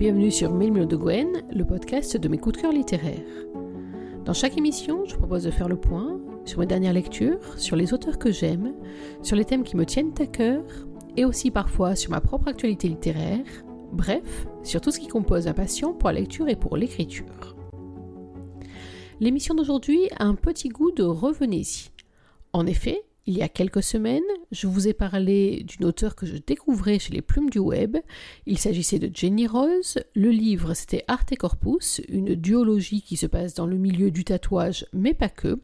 bienvenue sur Mille de Gwen, le podcast de mes coups de cœur littéraires. Dans chaque émission, je propose de faire le point sur mes dernières lectures, sur les auteurs que j'aime, sur les thèmes qui me tiennent à cœur, et aussi parfois sur ma propre actualité littéraire, bref, sur tout ce qui compose ma passion pour la lecture et pour l'écriture. L'émission d'aujourd'hui a un petit goût de revenez-y. En effet, il y a quelques semaines, je vous ai parlé d'une auteure que je découvrais chez les plumes du web. Il s'agissait de Jenny Rose. Le livre, c'était Arte Corpus, une duologie qui se passe dans le milieu du tatouage, mais pas que.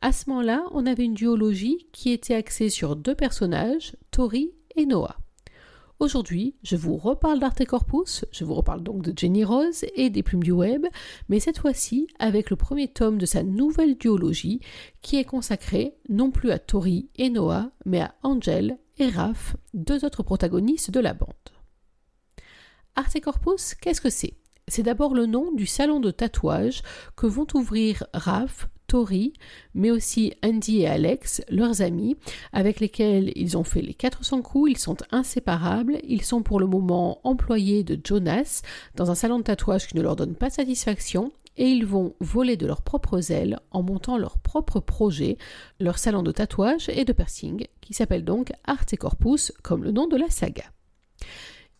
À ce moment-là, on avait une duologie qui était axée sur deux personnages, Tori et Noah. Aujourd'hui, je vous reparle d'Arte Corpus, je vous reparle donc de Jenny Rose et des plumes du web, mais cette fois-ci avec le premier tome de sa nouvelle duologie qui est consacré non plus à Tori et Noah, mais à Angel et Raph, deux autres protagonistes de la bande. Arte Corpus, qu'est-ce que c'est? C'est d'abord le nom du salon de tatouage que vont ouvrir Raph, Tori, mais aussi Andy et Alex, leurs amis, avec lesquels ils ont fait les 400 coups, ils sont inséparables, ils sont pour le moment employés de Jonas dans un salon de tatouage qui ne leur donne pas satisfaction, et ils vont voler de leurs propres ailes en montant leur propre projet, leur salon de tatouage et de piercing, qui s'appelle donc Arte Corpus, comme le nom de la saga.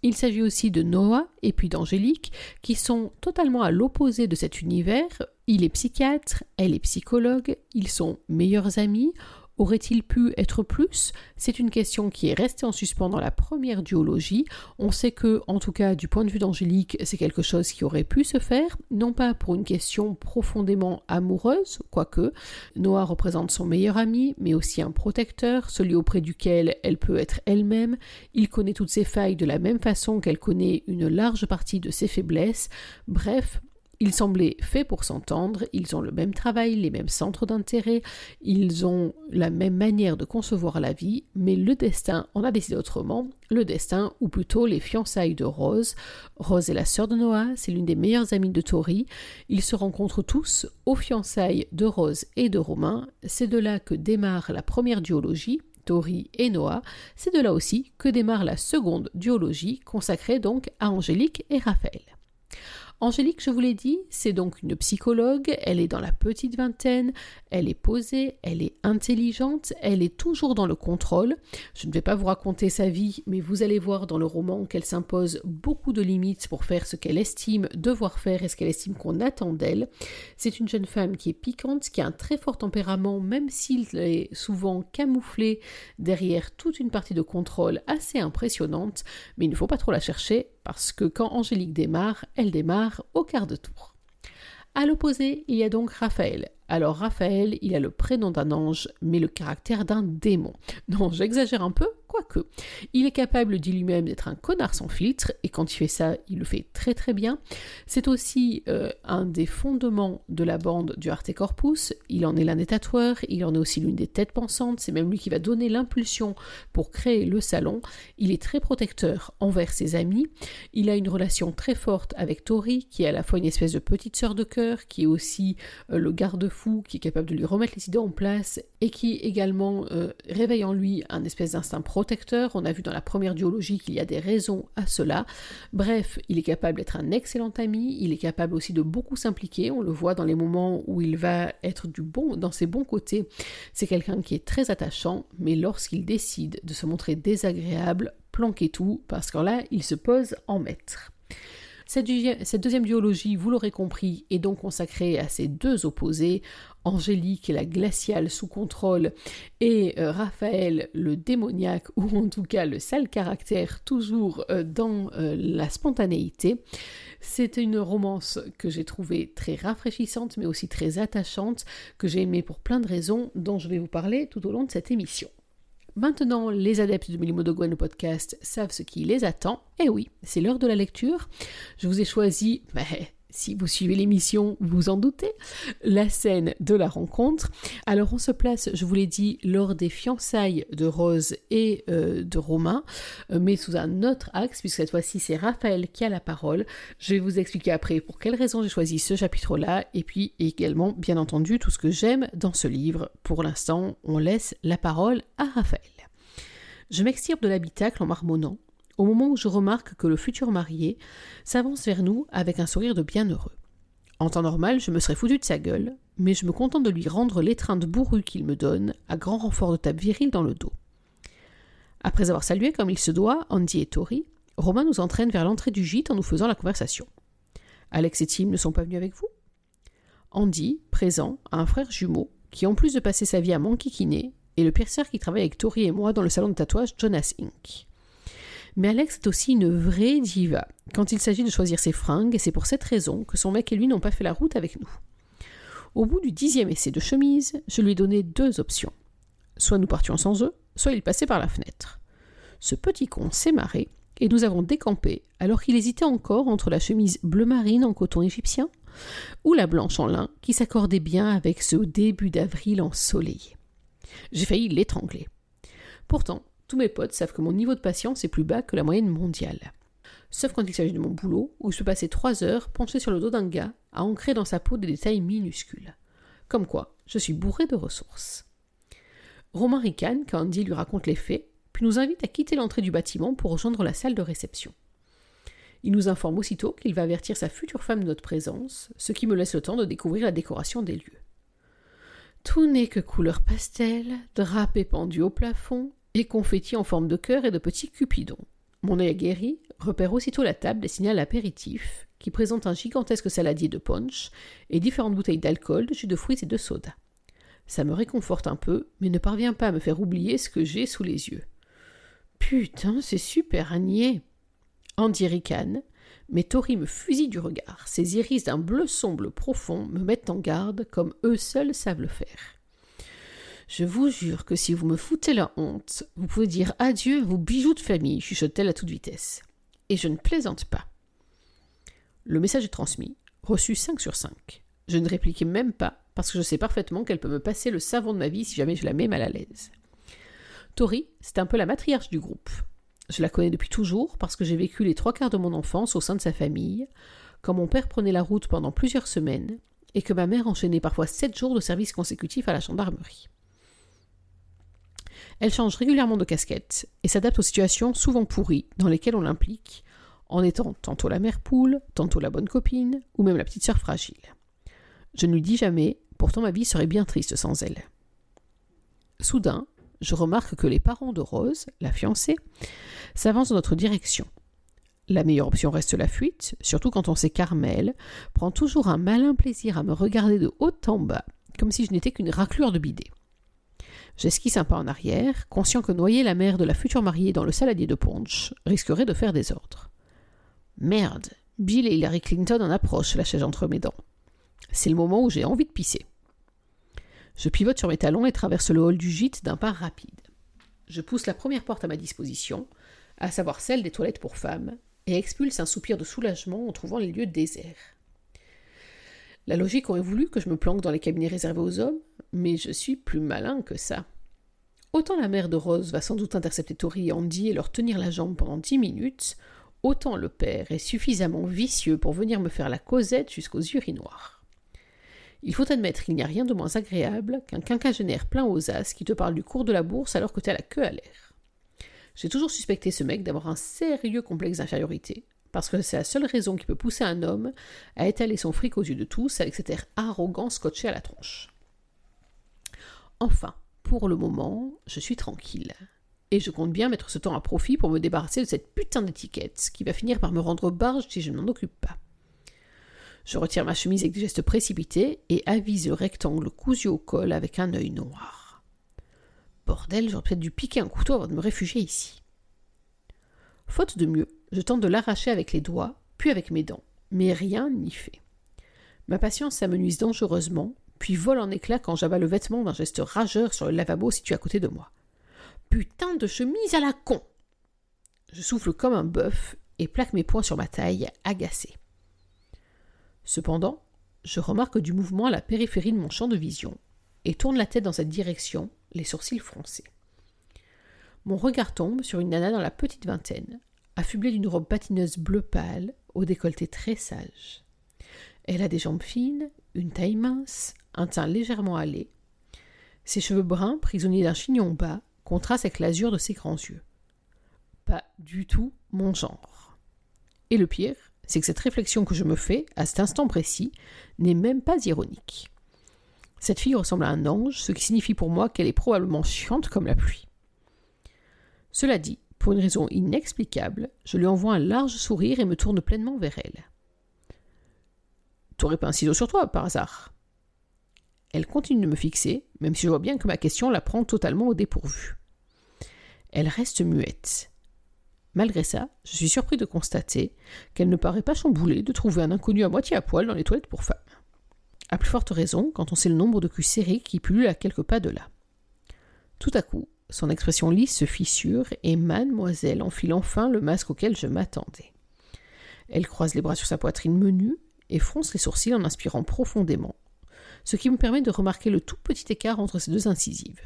Il s'agit aussi de Noah et puis d'Angélique, qui sont totalement à l'opposé de cet univers. Il est psychiatre, elle est psychologue, ils sont meilleurs amis, Aurait-il pu être plus? C'est une question qui est restée en suspens dans la première duologie. On sait que, en tout cas, du point de vue d'Angélique, c'est quelque chose qui aurait pu se faire, non pas pour une question profondément amoureuse, quoique Noah représente son meilleur ami, mais aussi un protecteur, celui auprès duquel elle peut être elle-même. Il connaît toutes ses failles de la même façon qu'elle connaît une large partie de ses faiblesses. Bref, ils semblaient faits pour s'entendre, ils ont le même travail, les mêmes centres d'intérêt, ils ont la même manière de concevoir la vie, mais le destin en a décidé autrement, le destin, ou plutôt les fiançailles de Rose. Rose est la sœur de Noah, c'est l'une des meilleures amies de Tori. Ils se rencontrent tous aux fiançailles de Rose et de Romain. C'est de là que démarre la première duologie, Tori et Noah. C'est de là aussi que démarre la seconde duologie, consacrée donc à Angélique et Raphaël. Angélique, je vous l'ai dit, c'est donc une psychologue, elle est dans la petite vingtaine, elle est posée, elle est intelligente, elle est toujours dans le contrôle. Je ne vais pas vous raconter sa vie, mais vous allez voir dans le roman qu'elle s'impose beaucoup de limites pour faire ce qu'elle estime devoir faire et ce qu'elle estime qu'on attend d'elle. C'est une jeune femme qui est piquante, qui a un très fort tempérament, même s'il est souvent camouflé derrière toute une partie de contrôle assez impressionnante, mais il ne faut pas trop la chercher, parce que quand Angélique démarre, elle démarre au quart de tour. À l'opposé, il y a donc Raphaël. Alors Raphaël, il a le prénom d'un ange, mais le caractère d'un démon. Non, j'exagère un peu, quoique. Il est capable dit lui-même d'être un connard sans filtre, et quand il fait ça, il le fait très très bien. C'est aussi euh, un des fondements de la bande du Arte Corpus. Il en est l'un des tatoueurs, il en est aussi l'une des têtes pensantes, c'est même lui qui va donner l'impulsion pour créer le salon. Il est très protecteur envers ses amis. Il a une relation très forte avec Tori, qui est à la fois une espèce de petite sœur de cœur, qui est aussi euh, le garde-fou, qui est capable de lui remettre les idées en place, et qui également euh, réveille en lui un espèce d'instinct protecteur on a vu dans la première duologie qu'il y a des raisons à cela. Bref, il est capable d'être un excellent ami, il est capable aussi de beaucoup s'impliquer, on le voit dans les moments où il va être du bon, dans ses bons côtés. C'est quelqu'un qui est très attachant, mais lorsqu'il décide de se montrer désagréable, planquez tout, parce que là, il se pose en maître. Cette, deuxième duologie, vous l'aurez compris, est donc consacrée à ces deux opposés, Angélique, la glaciale sous contrôle, et euh, Raphaël, le démoniaque, ou en tout cas le sale caractère, toujours euh, dans euh, la spontanéité. C'est une romance que j'ai trouvée très rafraîchissante, mais aussi très attachante, que j'ai aimée pour plein de raisons, dont je vais vous parler tout au long de cette émission. Maintenant, les adeptes de Milimo Gwen podcast savent ce qui les attend. Et eh oui, c'est l'heure de la lecture. Je vous ai choisi, si vous suivez l'émission, vous en doutez, la scène de la rencontre. Alors on se place, je vous l'ai dit, lors des fiançailles de Rose et euh, de Romain, euh, mais sous un autre axe, puisque cette fois-ci c'est Raphaël qui a la parole. Je vais vous expliquer après pour quelles raisons j'ai choisi ce chapitre-là, et puis également, bien entendu, tout ce que j'aime dans ce livre. Pour l'instant, on laisse la parole à Raphaël. Je m'extirpe de l'habitacle en marmonnant. Au moment où je remarque que le futur marié s'avance vers nous avec un sourire de bienheureux. En temps normal, je me serais foutu de sa gueule, mais je me contente de lui rendre l'étreinte bourrue qu'il me donne, à grand renfort de tape virile dans le dos. Après avoir salué comme il se doit Andy et Tori, Romain nous entraîne vers l'entrée du gîte en nous faisant la conversation. Alex et Tim ne sont pas venus avec vous? Andy, présent, a un frère jumeau qui, en plus de passer sa vie à m'enquiquiner, est le pierceur qui travaille avec Tori et moi dans le salon de tatouage Jonas Inc. Mais Alex est aussi une vraie diva quand il s'agit de choisir ses fringues, et c'est pour cette raison que son mec et lui n'ont pas fait la route avec nous. Au bout du dixième essai de chemise, je lui ai donné deux options. Soit nous partions sans eux, soit il passait par la fenêtre. Ce petit con s'est marré, et nous avons décampé alors qu'il hésitait encore entre la chemise bleu marine en coton égyptien ou la blanche en lin qui s'accordait bien avec ce début d'avril ensoleillé. J'ai failli l'étrangler. Pourtant, tous mes potes savent que mon niveau de patience est plus bas que la moyenne mondiale. Sauf quand il s'agit de mon boulot, où je peux passer trois heures penché sur le dos d'un gars à ancrer dans sa peau des détails minuscules. Comme quoi, je suis bourré de ressources. Romain ricane quand Andy lui raconte les faits, puis nous invite à quitter l'entrée du bâtiment pour rejoindre la salle de réception. Il nous informe aussitôt qu'il va avertir sa future femme de notre présence, ce qui me laisse le temps de découvrir la décoration des lieux. Tout n'est que couleur pastel, drapé pendu au plafond, et confettis en forme de cœur et de petits cupidons. Mon œil aguerri repère aussitôt la table destinée à l'apéritif, qui présente un gigantesque saladier de punch et différentes bouteilles d'alcool, de jus de fruits et de soda. Ça me réconforte un peu, mais ne parvient pas à me faire oublier ce que j'ai sous les yeux. Putain, c'est super niais Andy ricane, mais Tori me fusille du regard. Ses iris d'un bleu sombre profond me mettent en garde comme eux seuls savent le faire. Je vous jure que si vous me foutez la honte, vous pouvez dire adieu vos bijoux de famille, chuchote-t-elle à toute vitesse. Et je ne plaisante pas. Le message est transmis, reçu 5 sur 5. Je ne répliquais même pas, parce que je sais parfaitement qu'elle peut me passer le savon de ma vie si jamais je la mets mal à l'aise. Tori, c'est un peu la matriarche du groupe. Je la connais depuis toujours parce que j'ai vécu les trois quarts de mon enfance au sein de sa famille, quand mon père prenait la route pendant plusieurs semaines et que ma mère enchaînait parfois sept jours de service consécutif à la gendarmerie. Elle change régulièrement de casquette et s'adapte aux situations souvent pourries dans lesquelles on l'implique, en étant tantôt la mère poule, tantôt la bonne copine, ou même la petite sœur fragile. Je ne lui dis jamais, pourtant ma vie serait bien triste sans elle. Soudain, je remarque que les parents de Rose, la fiancée, s'avancent dans notre direction. La meilleure option reste la fuite, surtout quand on sait qu'Armel prend toujours un malin plaisir à me regarder de haut en bas, comme si je n'étais qu'une raclure de bidet. J'esquisse un pas en arrière, conscient que noyer la mère de la future mariée dans le saladier de punch risquerait de faire des ordres. Merde, Bill et Hillary Clinton en approchent, lâchai-je entre mes dents. C'est le moment où j'ai envie de pisser. Je pivote sur mes talons et traverse le hall du gîte d'un pas rapide. Je pousse la première porte à ma disposition, à savoir celle des toilettes pour femmes, et expulse un soupir de soulagement en trouvant les lieux déserts. La logique aurait voulu que je me planque dans les cabinets réservés aux hommes, mais je suis plus malin que ça. Autant la mère de Rose va sans doute intercepter Tori et Andy et leur tenir la jambe pendant dix minutes, autant le père est suffisamment vicieux pour venir me faire la causette jusqu'aux urinoirs. Il faut admettre qu'il n'y a rien de moins agréable qu'un quinquagénaire plein aux as qui te parle du cours de la bourse alors que tu as la queue à l'air. J'ai toujours suspecté ce mec d'avoir un sérieux complexe d'infériorité, parce que c'est la seule raison qui peut pousser un homme à étaler son fric aux yeux de tous avec cet air arrogant scotché à la tronche. Enfin, pour le moment, je suis tranquille. Et je compte bien mettre ce temps à profit pour me débarrasser de cette putain d'étiquette qui va finir par me rendre barge si je ne m'en occupe pas. Je retire ma chemise avec des gestes précipités et avise le rectangle cousu au col avec un œil noir. Bordel, j'aurais peut-être dû piquer un couteau avant de me réfugier ici. Faute de mieux, je tente de l'arracher avec les doigts, puis avec mes dents, mais rien n'y fait. Ma patience s'amenuise dangereusement, puis vole en éclats quand j'abats le vêtement d'un geste rageur sur le lavabo situé à côté de moi. Putain de chemise à la con Je souffle comme un bœuf et plaque mes poings sur ma taille, agacé. Cependant, je remarque du mouvement à la périphérie de mon champ de vision et tourne la tête dans cette direction, les sourcils froncés. Mon regard tombe sur une nana dans la petite vingtaine, affublée d'une robe patineuse bleu pâle, au décolleté très sage. Elle a des jambes fines, une taille mince, un teint légèrement hâlé. Ses cheveux bruns, prisonniers d'un chignon bas, contrastent avec l'azur de ses grands yeux. Pas du tout mon genre. Et le pire, c'est que cette réflexion que je me fais, à cet instant précis, n'est même pas ironique. Cette fille ressemble à un ange, ce qui signifie pour moi qu'elle est probablement chiante comme la pluie. Cela dit, pour une raison inexplicable, je lui envoie un large sourire et me tourne pleinement vers elle. T'aurais pas un ciseau sur toi, par hasard? Elle continue de me fixer, même si je vois bien que ma question la prend totalement au dépourvu. Elle reste muette. Malgré ça, je suis surpris de constater qu'elle ne paraît pas chamboulée de trouver un inconnu à moitié à poil dans les toilettes pour femmes. À plus forte raison quand on sait le nombre de culs serrés qui pullulent à quelques pas de là. Tout à coup, son expression lisse se fissure et mademoiselle enfile enfin le masque auquel je m'attendais. Elle croise les bras sur sa poitrine menue et fronce les sourcils en inspirant profondément, ce qui me permet de remarquer le tout petit écart entre ces deux incisives.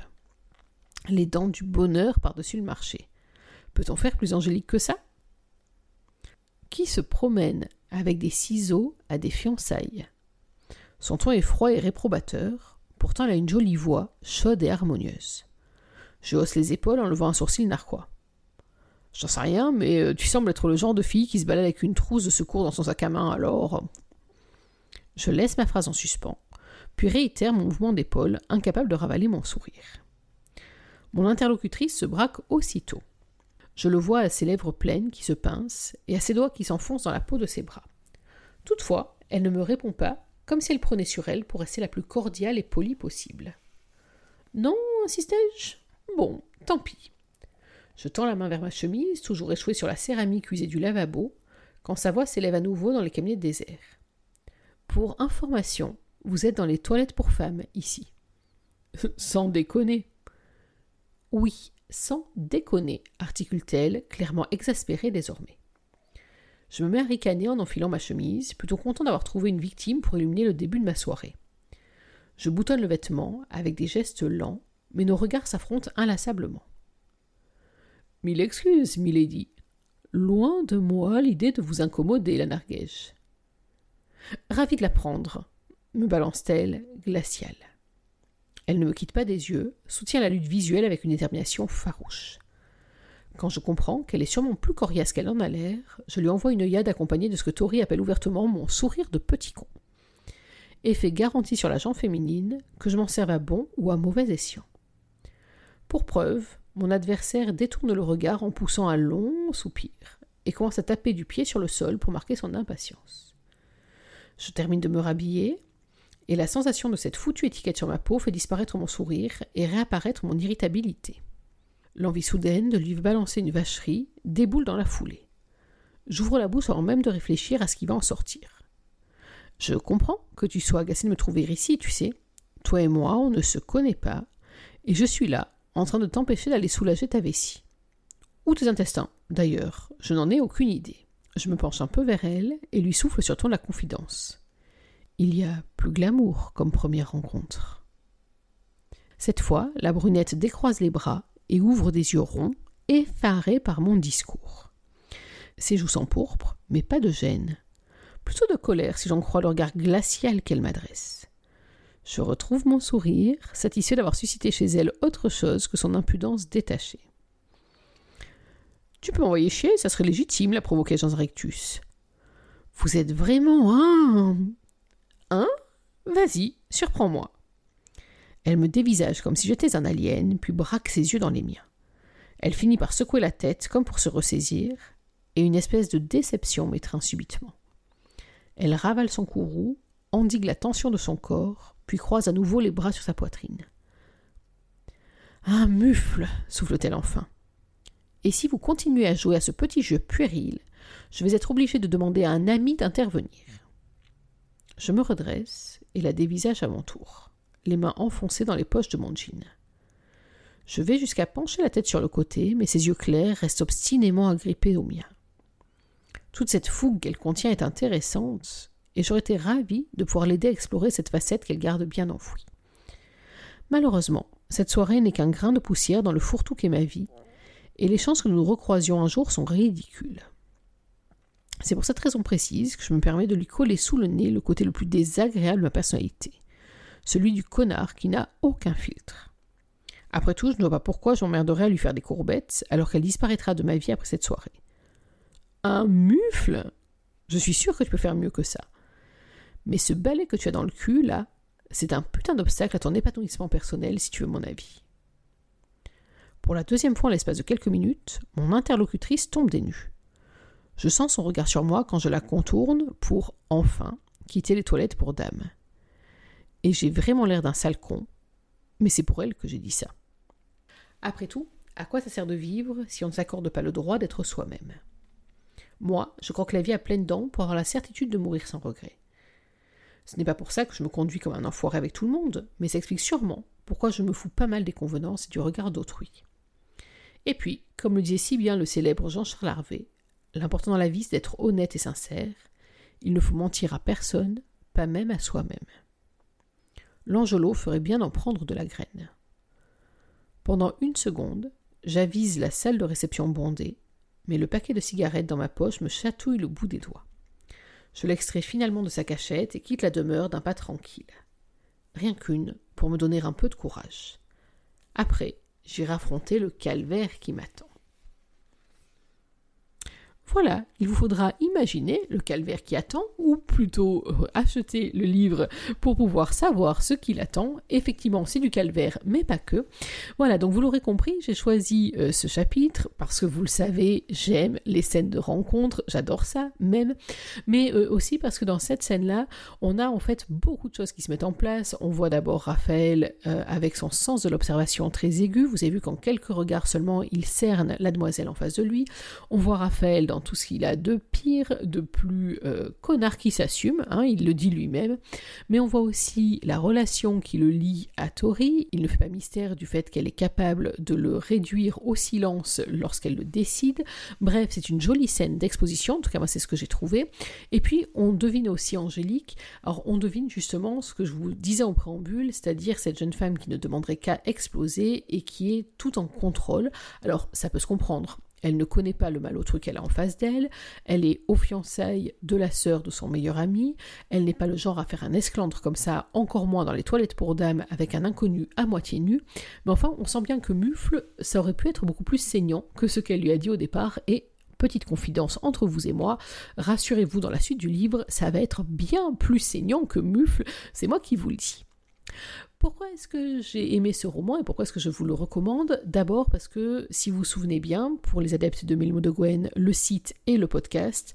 Les dents du bonheur par-dessus le marché. Peut-on faire plus angélique que ça? Qui se promène avec des ciseaux à des fiançailles? Son ton est froid et réprobateur, pourtant elle a une jolie voix, chaude et harmonieuse. Je hausse les épaules en levant un sourcil narquois. J'en sais rien, mais euh, tu sembles être le genre de fille qui se balade avec une trousse de secours dans son sac à main, alors. Je laisse ma phrase en suspens, puis réitère mon mouvement d'épaule, incapable de ravaler mon sourire. Mon interlocutrice se braque aussitôt. Je le vois à ses lèvres pleines qui se pincent et à ses doigts qui s'enfoncent dans la peau de ses bras. Toutefois, elle ne me répond pas, comme si elle prenait sur elle pour rester la plus cordiale et polie possible. Non, insistai-je Bon, tant pis. Je tends la main vers ma chemise, toujours échouée sur la céramique usée du lavabo, quand sa voix s'élève à nouveau dans les cabinets déserts. Pour information, vous êtes dans les toilettes pour femmes, ici. Sans déconner. Oui, sans déconner, articule-t-elle, clairement exaspérée désormais. Je me mets à ricaner en enfilant ma chemise, plutôt content d'avoir trouvé une victime pour illuminer le début de ma soirée. Je boutonne le vêtement avec des gestes lents, mais nos regards s'affrontent inlassablement. Mille excuses, milady. Loin de moi l'idée de vous incommoder, la narguège. Ravi de l'apprendre, me balance-t-elle, glaciale. Elle ne me quitte pas des yeux, soutient la lutte visuelle avec une détermination farouche. Quand je comprends qu'elle est sûrement plus coriace qu'elle en a l'air, je lui envoie une œillade accompagnée de ce que Tori appelle ouvertement mon sourire de petit con. Effet garanti sur la jambe féminine, que je m'en serve à bon ou à mauvais escient. Pour preuve, mon adversaire détourne le regard en poussant un long soupir et commence à taper du pied sur le sol pour marquer son impatience. Je termine de me rhabiller, et la sensation de cette foutue étiquette sur ma peau fait disparaître mon sourire et réapparaître mon irritabilité. L'envie soudaine de lui balancer une vacherie déboule dans la foulée. J'ouvre la bouche avant même de réfléchir à ce qui va en sortir. Je comprends que tu sois agacé de me trouver ici, tu sais. Toi et moi, on ne se connaît pas, et je suis là, en train de t'empêcher d'aller soulager ta vessie. Ou tes intestins, d'ailleurs, je n'en ai aucune idée. Je me penche un peu vers elle et lui souffle sur ton la confidence il y a plus glamour comme première rencontre. Cette fois, la brunette décroise les bras et ouvre des yeux ronds, effarés par mon discours. Ses joues sont pourpres, mais pas de gêne. Plutôt de colère si j'en crois le regard glacial qu'elle m'adresse. Je retrouve mon sourire, satisfait d'avoir suscité chez elle autre chose que son impudence détachée. Tu peux m'envoyer chier, ça serait légitime, la provoquer Jean Rectus. Vous êtes vraiment un Hein? Vas-y, surprends-moi. Elle me dévisage comme si j'étais un alien, puis braque ses yeux dans les miens. Elle finit par secouer la tête comme pour se ressaisir, et une espèce de déception m'étreint subitement. Elle ravale son courroux, endigue la tension de son corps, puis croise à nouveau les bras sur sa poitrine. Un mufle souffle-t-elle enfin. Et si vous continuez à jouer à ce petit jeu puéril, je vais être obligée de demander à un ami d'intervenir. Je me redresse et la dévisage à mon tour, les mains enfoncées dans les poches de mon jean. Je vais jusqu'à pencher la tête sur le côté, mais ses yeux clairs restent obstinément agrippés aux miens. Toute cette fougue qu'elle contient est intéressante, et j'aurais été ravie de pouvoir l'aider à explorer cette facette qu'elle garde bien enfouie. Malheureusement, cette soirée n'est qu'un grain de poussière dans le fourre-tout qu'est ma vie, et les chances que nous nous recroisions un jour sont ridicules. C'est pour cette raison précise que je me permets de lui coller sous le nez le côté le plus désagréable de ma personnalité, celui du connard qui n'a aucun filtre. Après tout, je ne vois pas pourquoi j'emmerderais à lui faire des courbettes alors qu'elle disparaîtra de ma vie après cette soirée. un mufle, je suis sûre que tu peux faire mieux que ça. Mais ce balai que tu as dans le cul, là, c'est un putain d'obstacle à ton épanouissement personnel, si tu veux mon avis. Pour la deuxième fois en l'espace de quelques minutes, mon interlocutrice tombe des nues. Je sens son regard sur moi quand je la contourne pour, enfin, quitter les toilettes pour dame. Et j'ai vraiment l'air d'un sale con, mais c'est pour elle que j'ai dit ça. Après tout, à quoi ça sert de vivre si on ne s'accorde pas le droit d'être soi-même? Moi, je crois que la vie a pleine dents pour avoir la certitude de mourir sans regret. Ce n'est pas pour ça que je me conduis comme un enfoiré avec tout le monde, mais ça explique sûrement pourquoi je me fous pas mal des convenances et du regard d'autrui. Et puis, comme le disait si bien le célèbre Jean-Charles Harvey, l'important dans la vie c'est d'être honnête et sincère, il ne faut mentir à personne, pas même à soi-même. L'Angelo ferait bien d'en prendre de la graine. Pendant une seconde, j'avise la salle de réception bondée, mais le paquet de cigarettes dans ma poche me chatouille le bout des doigts. Je l'extrais finalement de sa cachette et quitte la demeure d'un pas tranquille. Rien qu'une, pour me donner un peu de courage. Après, j'irai affronter le calvaire qui m'attend. Voilà, il vous faudra imaginer le calvaire qui attend, ou plutôt euh, acheter le livre pour pouvoir savoir ce qu'il attend. Effectivement, c'est du calvaire, mais pas que. Voilà, donc vous l'aurez compris, j'ai choisi euh, ce chapitre parce que vous le savez, j'aime les scènes de rencontre, j'adore ça même, mais euh, aussi parce que dans cette scène-là, on a en fait beaucoup de choses qui se mettent en place. On voit d'abord Raphaël avec son sens de l'observation très aigu. Vous avez vu qu'en quelques regards seulement, il cerne la demoiselle en face de lui. On voit Raphaël dans tout ce qu'il a de pire, de plus euh, connard qui s'assume, hein, il le dit lui-même, mais on voit aussi la relation qui le lie à Tori, il ne fait pas mystère du fait qu'elle est capable de le réduire au silence lorsqu'elle le décide, bref, c'est une jolie scène d'exposition, en tout cas moi c'est ce que j'ai trouvé, et puis on devine aussi Angélique, alors on devine justement ce que je vous disais en préambule, c'est-à-dire cette jeune femme qui ne demanderait qu'à exploser et qui est tout en contrôle, alors ça peut se comprendre, elle ne connaît pas le malotru qu'elle a en face d'elle, elle est aux fiançailles de la sœur de son meilleur ami, elle n'est pas le genre à faire un esclandre comme ça, encore moins dans les toilettes pour dames avec un inconnu à moitié nu, mais enfin on sent bien que Mufle, ça aurait pu être beaucoup plus saignant que ce qu'elle lui a dit au départ, et petite confidence entre vous et moi, rassurez-vous dans la suite du livre, ça va être bien plus saignant que Mufle, c'est moi qui vous le dis. Pourquoi est-ce que j'ai aimé ce roman et pourquoi est-ce que je vous le recommande? D'abord parce que, si vous vous souvenez bien, pour les adeptes de Mille de Gwen, le site et le podcast,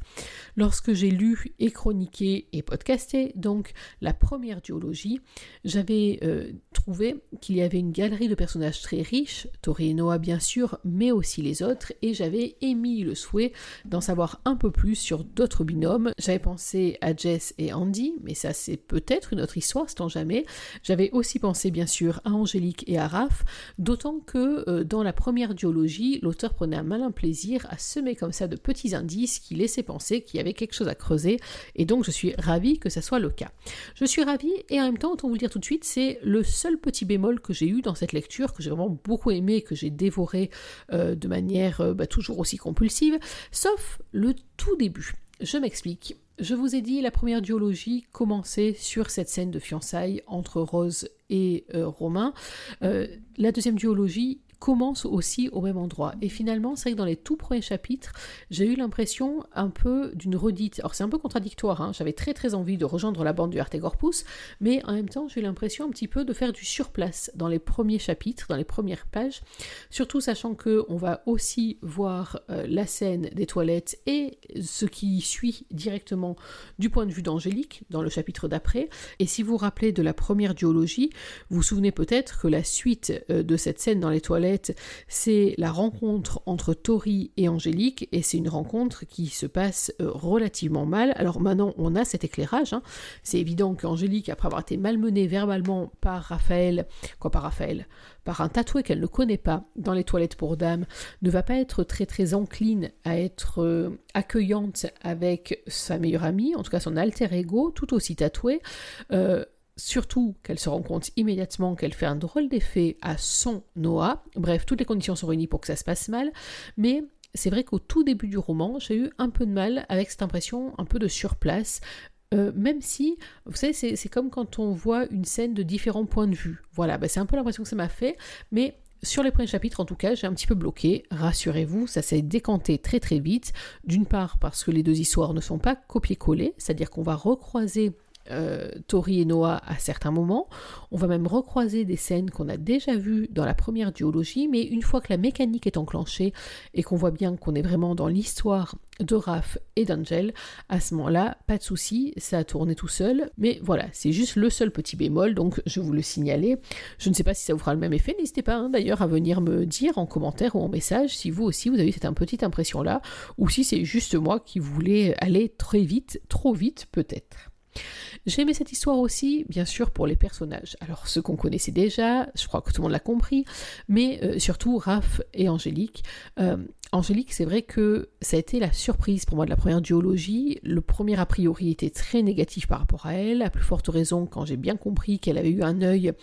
lorsque j'ai lu et chroniqué et podcasté, donc la première duologie, j'avais euh, trouvé qu'il y avait une galerie de personnages très riches, Tori et Noah bien sûr, mais aussi les autres, et j'avais émis le souhait d'en savoir un peu plus sur d'autres binômes. J'avais pensé à Jess et Andy, mais ça c'est peut-être une autre histoire, c'est jamais. J'avais aussi penser bien sûr à Angélique et à Raph, d'autant que euh, dans la première duologie, l'auteur prenait un malin plaisir à semer comme ça de petits indices qui laissaient penser qu'il y avait quelque chose à creuser, et donc je suis ravie que ça soit le cas. Je suis ravie, et en même temps, autant vous le dire tout de suite, c'est le seul petit bémol que j'ai eu dans cette lecture, que j'ai vraiment beaucoup aimé, que j'ai dévoré euh, de manière euh, bah, toujours aussi compulsive, sauf le tout début. Je m'explique. Je vous ai dit, la première duologie commençait sur cette scène de fiançailles entre Rose et euh, Romain. Euh, la deuxième duologie commence aussi au même endroit. Et finalement, c'est vrai que dans les tout premiers chapitres, j'ai eu l'impression un peu d'une redite. Alors c'est un peu contradictoire, hein. j'avais très très envie de rejoindre la bande du Arte Corpus, mais en même temps, j'ai eu l'impression un petit peu de faire du surplace dans les premiers chapitres, dans les premières pages, surtout sachant que on va aussi voir euh, la scène des toilettes et ce qui suit directement du point de vue d'Angélique dans le chapitre d'après. Et si vous vous rappelez de la première duologie, vous vous souvenez peut-être que la suite euh, de cette scène dans les toilettes c'est la rencontre entre Tori et Angélique, et c'est une rencontre qui se passe euh, relativement mal. Alors maintenant, on a cet éclairage. Hein. C'est évident qu'Angélique, après avoir été malmenée verbalement par Raphaël, quoi par Raphaël, par un tatoué qu'elle ne connaît pas dans les toilettes pour dames, ne va pas être très très encline à être euh, accueillante avec sa meilleure amie, en tout cas son alter ego, tout aussi tatoué. Euh, Surtout qu'elle se rend compte immédiatement qu'elle fait un drôle d'effet à son Noah. Bref, toutes les conditions sont réunies pour que ça se passe mal. Mais c'est vrai qu'au tout début du roman, j'ai eu un peu de mal avec cette impression un peu de surplace. Euh, même si, vous savez, c'est comme quand on voit une scène de différents points de vue. Voilà, bah, c'est un peu l'impression que ça m'a fait, mais Sur les premiers chapitres, en tout cas, j'ai un petit peu bloqué. Rassurez-vous, ça s'est décanté très très vite. D'une part parce que les deux histoires ne sont pas copiées-collées, c'est-à-dire qu'on va recroiser euh, Tori et Noah à certains moments. On va même recroiser des scènes qu'on a déjà vues dans la première duologie, mais une fois que la mécanique est enclenchée et qu'on voit bien qu'on est vraiment dans l'histoire de Raph et d'Angel, à ce moment-là, pas de souci, ça a tourné tout seul. Mais voilà, c'est juste le seul petit bémol, donc je vous le signalais. Je ne sais pas si ça vous fera le même effet. N'hésitez pas hein, d'ailleurs à venir me dire en commentaire ou en message si vous aussi vous avez cette petite impression-là, ou si c'est juste moi qui voulais aller très vite, trop vite peut-être. J'ai aimé cette histoire aussi, bien sûr, pour les personnages. Alors, ceux qu'on connaissait déjà, je crois que tout le monde l'a compris, mais euh, surtout Raph et Angélique. Euh, Angélique, c'est vrai que ça a été la surprise pour moi de la première duologie. Le premier a priori était très négatif par rapport à elle, à plus forte raison quand j'ai bien compris qu'elle avait eu un œil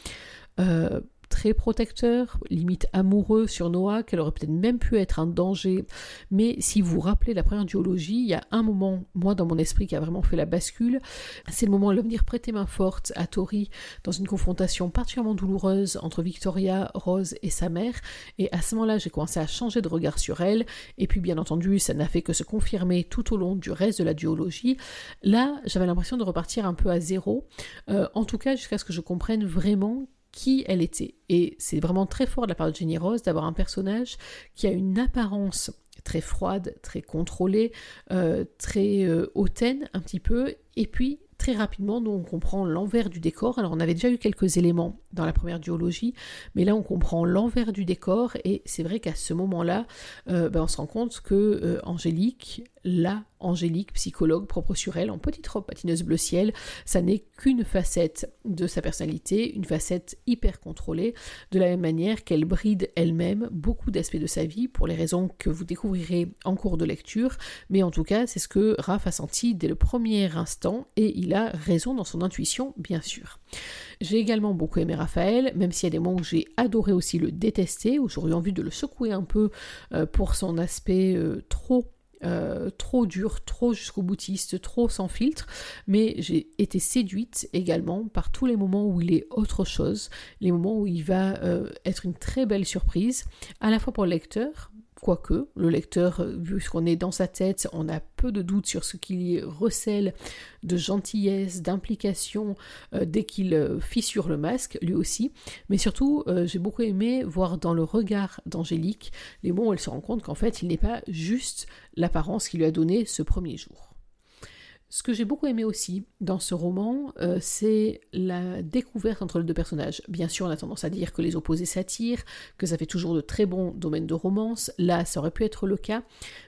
euh, très protecteur, limite amoureux sur Noah, qu'elle aurait peut-être même pu être un danger. Mais si vous vous rappelez la première duologie, il y a un moment, moi dans mon esprit, qui a vraiment fait la bascule. C'est le moment où elle va venir prêter main forte à Tori dans une confrontation particulièrement douloureuse entre Victoria, Rose et sa mère. Et à ce moment-là, j'ai commencé à changer de regard sur elle. Et puis, bien entendu, ça n'a fait que se confirmer tout au long du reste de la duologie. Là, j'avais l'impression de repartir un peu à zéro. Euh, en tout cas, jusqu'à ce que je comprenne vraiment qui elle était. Et c'est vraiment très fort de la part de Jenny Rose d'avoir un personnage qui a une apparence très froide, très contrôlée, euh, très euh, hautaine un petit peu, et puis très rapidement, nous on comprend l'envers du décor. Alors on avait déjà eu quelques éléments dans la première duologie, mais là on comprend l'envers du décor, et c'est vrai qu'à ce moment-là, euh, ben, on se rend compte que Angélique, la Angélique, psychologue propre sur elle, en petite robe patineuse bleu ciel, ça n'est qu'une facette de sa personnalité, une facette hyper contrôlée, de la même manière qu'elle bride elle-même beaucoup d'aspects de sa vie pour les raisons que vous découvrirez en cours de lecture, mais en tout cas c'est ce que Raph a senti dès le premier instant et il a raison dans son intuition bien sûr. J'ai également beaucoup aimé Raphaël, même s'il y a des moments où j'ai adoré aussi le détester, où j'aurais envie de le secouer un peu euh, pour son aspect euh, trop euh, trop dur, trop jusqu'au boutiste, trop sans filtre, mais j'ai été séduite également par tous les moments où il est autre chose, les moments où il va euh, être une très belle surprise, à la fois pour le lecteur, Quoique, le lecteur, euh, vu qu'on est dans sa tête, on a peu de doutes sur ce qu'il recèle de gentillesse, d'implication euh, dès qu'il euh, fissure le masque, lui aussi. Mais surtout, j'ai beaucoup aimé voir dans le regard d'Angélique les mots où elle se rend compte qu'en fait, il n'est pas juste l'apparence qu'il lui a donnée ce premier jour. Ce que j'ai beaucoup aimé aussi dans ce roman, euh, c'est la découverte entre les deux personnages. Bien sûr, on a tendance à dire que les opposés s'attirent, que ça fait toujours de très bons domaines de romance. Là, ça aurait pu être le cas.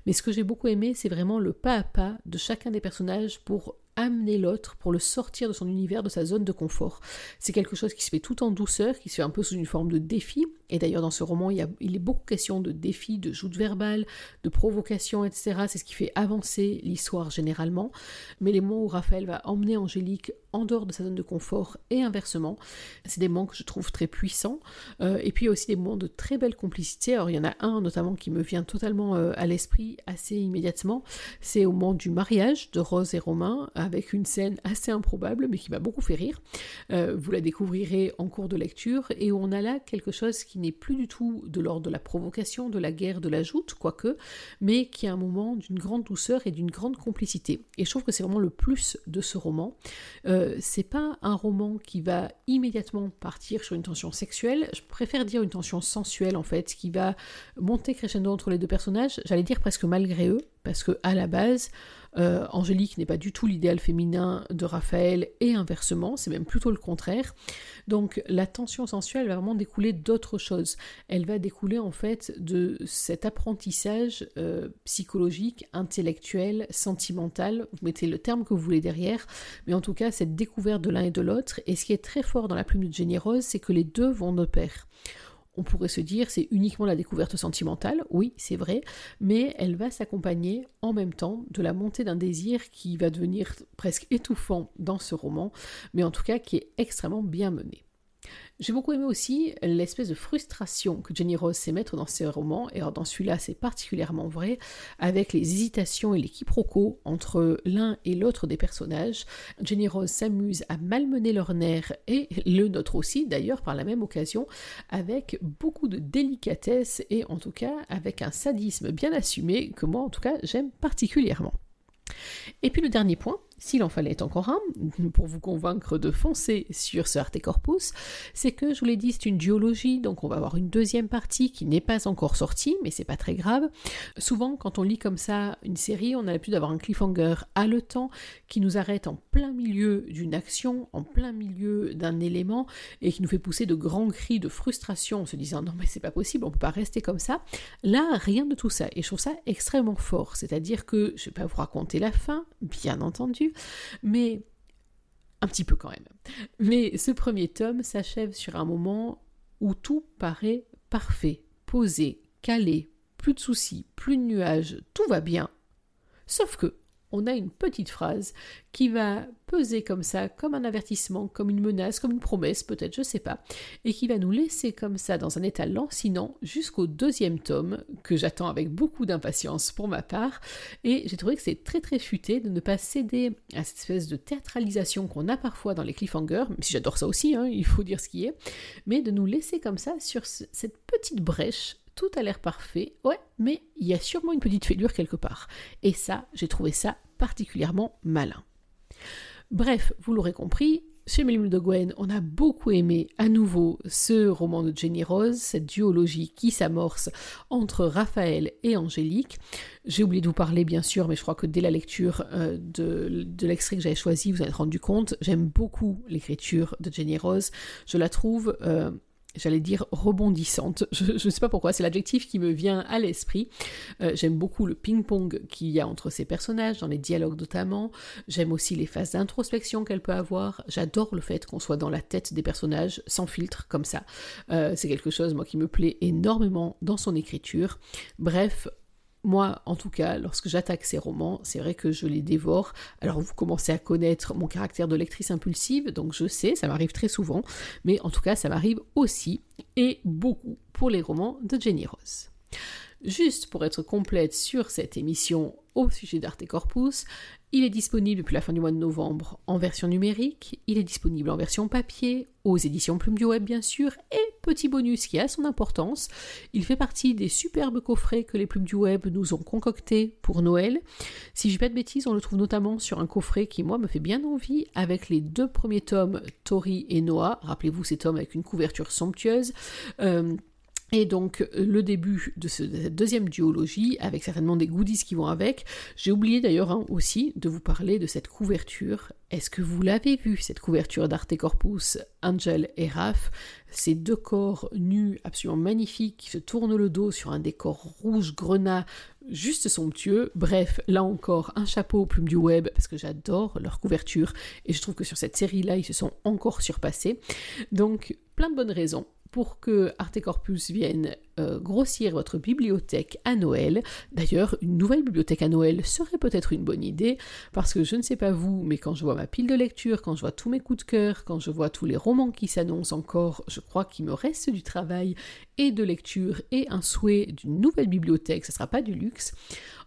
Mais ce que j'ai beaucoup aimé, c'est vraiment le pas à pas de chacun des personnages pour amener l'autre pour le sortir de son univers, de sa zone de confort. C'est quelque chose qui se fait tout en douceur, qui se fait un peu sous une forme de défi. Et d'ailleurs, dans ce roman, il, y a, il est beaucoup question de défi, de joute verbale, de provocation, etc. C'est ce qui fait avancer l'histoire généralement. Mais les moments où Raphaël va emmener Angélique en dehors de sa zone de confort et inversement, c'est des moments que je trouve très puissants. Euh, et puis aussi des moments de très belle complicité. Alors il y en a un notamment qui me vient totalement euh, à l'esprit assez immédiatement. C'est au moment du mariage de Rose et Romain avec une scène assez improbable mais qui m'a beaucoup fait rire. Euh, vous la découvrirez en cours de lecture et on a là quelque chose qui n'est plus du tout de l'ordre de la provocation, de la guerre, de la joute, quoique, mais qui est un moment d'une grande douceur et d'une grande complicité. Et je trouve que c'est vraiment le plus de ce roman. C'est pas un roman qui va immédiatement partir sur une tension sexuelle, je préfère dire une tension sensuelle en fait, qui va monter crescendo entre les deux personnages, j'allais dire presque malgré eux, parce que à la base, euh, Angélique n'est pas du tout l'idéal féminin de Raphaël et inversement, c'est même plutôt le contraire. Donc la tension sensuelle va vraiment découler d'autres choses. Elle va découler en fait de cet apprentissage euh, psychologique, intellectuel, sentimental, vous mettez le terme que vous voulez derrière, mais en tout cas cette découverte de l'un et de l'autre. Et ce qui est très fort dans la plume de Jenny c'est que les deux vont de pair on pourrait se dire c'est uniquement la découverte sentimentale, oui, c'est vrai, mais elle va s'accompagner en même temps de la montée d'un désir qui va devenir presque étouffant dans ce roman, mais en tout cas qui est extrêmement bien mené. J'ai beaucoup aimé aussi l'espèce de frustration que Jenny Rose sait mettre dans ses romans, et dans celui-là c'est particulièrement vrai, avec les hésitations et les quiproquos entre l'un et l'autre des personnages. Jenny Rose s'amuse à malmener leurs nerfs, et le nôtre aussi d'ailleurs par la même occasion, avec beaucoup de délicatesse et en tout cas avec un sadisme bien assumé que moi en tout cas j'aime particulièrement. Et puis le dernier point, s'il en fallait encore un, pour vous convaincre de foncer sur ce Arte Corpus, c'est que, je vous l'ai dit, c'est une duologie, donc on va avoir une deuxième partie qui n'est pas encore sortie, mais c'est pas très grave. Souvent, quand on lit comme ça une série, on a l'habitude d'avoir un cliffhanger haletant qui nous arrête en plein milieu d'une action, en plein milieu d'un élément, et qui nous fait pousser de grands cris de frustration en se disant non mais c'est pas possible, on peut pas rester comme ça. Là, rien de tout ça, et je trouve ça extrêmement fort, c'est-à-dire que, je vais pas vous raconter la fin, bien entendu, mais un petit peu quand même. Mais ce premier tome s'achève sur un moment où tout paraît parfait, posé, calé, plus de soucis, plus de nuages, tout va bien. Sauf que on a une petite phrase qui va peser comme ça, comme un avertissement, comme une menace, comme une promesse peut-être, je sais pas, et qui va nous laisser comme ça dans un état lancinant jusqu'au deuxième tome, que j'attends avec beaucoup d'impatience pour ma part, et j'ai trouvé que c'est très très futé de ne pas céder à cette espèce de théâtralisation qu'on a parfois dans les cliffhangers, même si j'adore ça aussi, hein, il faut dire ce qui est, mais de nous laisser comme ça sur cette petite brèche tout a l'air parfait, ouais, mais il y a sûrement une petite fêlure quelque part. Et ça, j'ai trouvé ça particulièrement malin. Bref, vous l'aurez compris, chez Mélimule de Gwen, on a beaucoup aimé à nouveau ce roman de Jenny Rose, cette duologie qui s'amorce entre Raphaël et Angélique. J'ai oublié de vous parler bien sûr, mais je crois que dès la lecture euh, de, l'extrait que j'avais choisi, vous vous êtes rendu compte, j'aime beaucoup l'écriture de Jenny Rose. Je la trouve euh, j'allais dire rebondissante. Je ne sais pas pourquoi, c'est l'adjectif qui me vient à l'esprit. Euh, j'aime beaucoup le ping-pong qu'il y a entre ces personnages, dans les dialogues notamment. J'aime aussi les phases d'introspection qu'elle peut avoir. J'adore le fait qu'on soit dans la tête des personnages, sans filtre, comme ça. Euh, c'est quelque chose, moi, qui me plaît énormément dans son écriture. Bref, moi, en tout cas, lorsque j'attaque ces romans, c'est vrai que je les dévore. Alors, vous commencez à connaître mon caractère de lectrice impulsive, donc je sais, ça m'arrive très souvent, mais en tout cas, ça m'arrive aussi, et beaucoup, pour les romans de Jenny Rose. Juste pour être complète sur cette émission au sujet d'Arte Corpus, il est disponible depuis la fin du mois de novembre en version numérique, il est disponible en version papier, aux éditions Plume du Web bien sûr, et petit bonus qui a son importance, il fait partie des superbes coffrets que les Plumes du Web nous ont concoctés pour Noël. Si je dis pas de bêtises, on le trouve notamment sur un coffret qui moi me fait bien envie, avec les deux premiers tomes Tori et Noah, rappelez-vous ces tomes avec une couverture somptueuse. Euh, et donc le début de, cette deuxième duologie, avec certainement des goodies qui vont avec. J'ai oublié d'ailleurs hein, aussi de vous parler de cette couverture. Est-ce que vous l'avez vu, cette couverture d'Arte Corpus, Angel et Raph? Ces deux corps nus absolument magnifiques qui se tournent le dos sur un décor rouge grenat juste somptueux. Bref, là encore, un chapeau aux plumes du web, parce que j'adore leur couverture, et je trouve que sur cette série-là, ils se sont encore surpassés. Donc, plein de bonnes raisons pour que Arte Corpus vienne euh, grossir votre bibliothèque à Noël. D'ailleurs, une nouvelle bibliothèque à Noël serait peut-être une bonne idée, parce que je ne sais pas vous, mais quand je vois ma pile de lecture, quand je vois tous mes coups de cœur, quand je vois tous les romans qui s'annoncent encore, je crois qu'il me reste du travail et de lecture et un souhait d'une nouvelle bibliothèque, ce ne sera pas du luxe.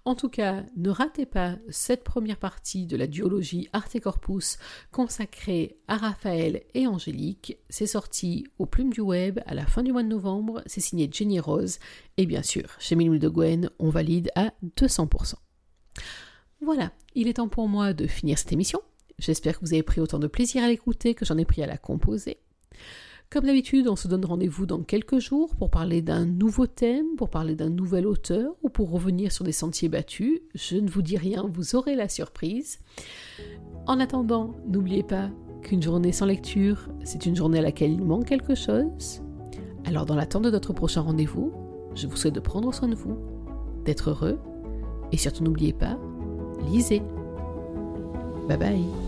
En tout cas, ne ratez pas cette première partie de la duologie Arte Corpus consacrée à Raphaël et Angélique. C'est sorti aux plumes du web à la fin du mois de novembre. C'est signé Jenny Rose. Et bien sûr, chez Mille de Gwen, on valide à 200%. Voilà, il est temps pour moi de finir cette émission. J'espère que vous avez pris autant de plaisir à l'écouter que j'en ai pris à la composer. Comme d'habitude, on se donne rendez-vous dans quelques jours pour parler d'un nouveau thème, pour parler d'un nouvel auteur ou pour revenir sur des sentiers battus. Je ne vous dis rien, vous aurez la surprise. En attendant, n'oubliez pas qu'une journée sans lecture, c'est une journée à laquelle il manque quelque chose. Alors dans l'attente de notre prochain rendez-vous, je vous souhaite de prendre soin de vous, d'être heureux et surtout n'oubliez pas, lisez. Bye bye